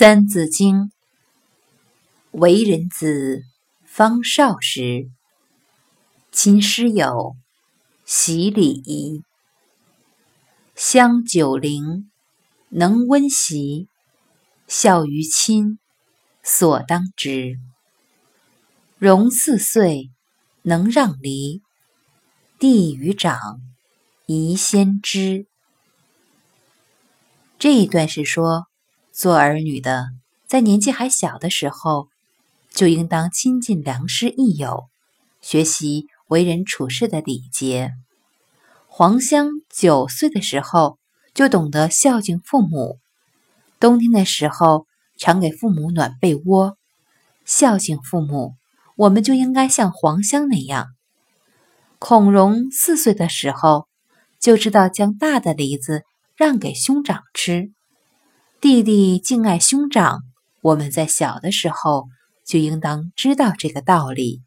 三字经：为人子，方少时，亲师友，习礼仪，香九龄，能温席，孝于亲，所当执。融四岁，能让梨，弟于长，宜先知。这一段是说。做儿女的，在年纪还小的时候，就应当亲近良师益友，学习为人处事的礼节。黄香九岁的时候就懂得孝敬父母，冬天的时候常给父母暖被窝。孝敬父母，我们就应该像黄香那样。孔融四岁的时候就知道将大的梨子让给兄长吃。弟弟敬爱兄长，我们在小的时候就应当知道这个道理。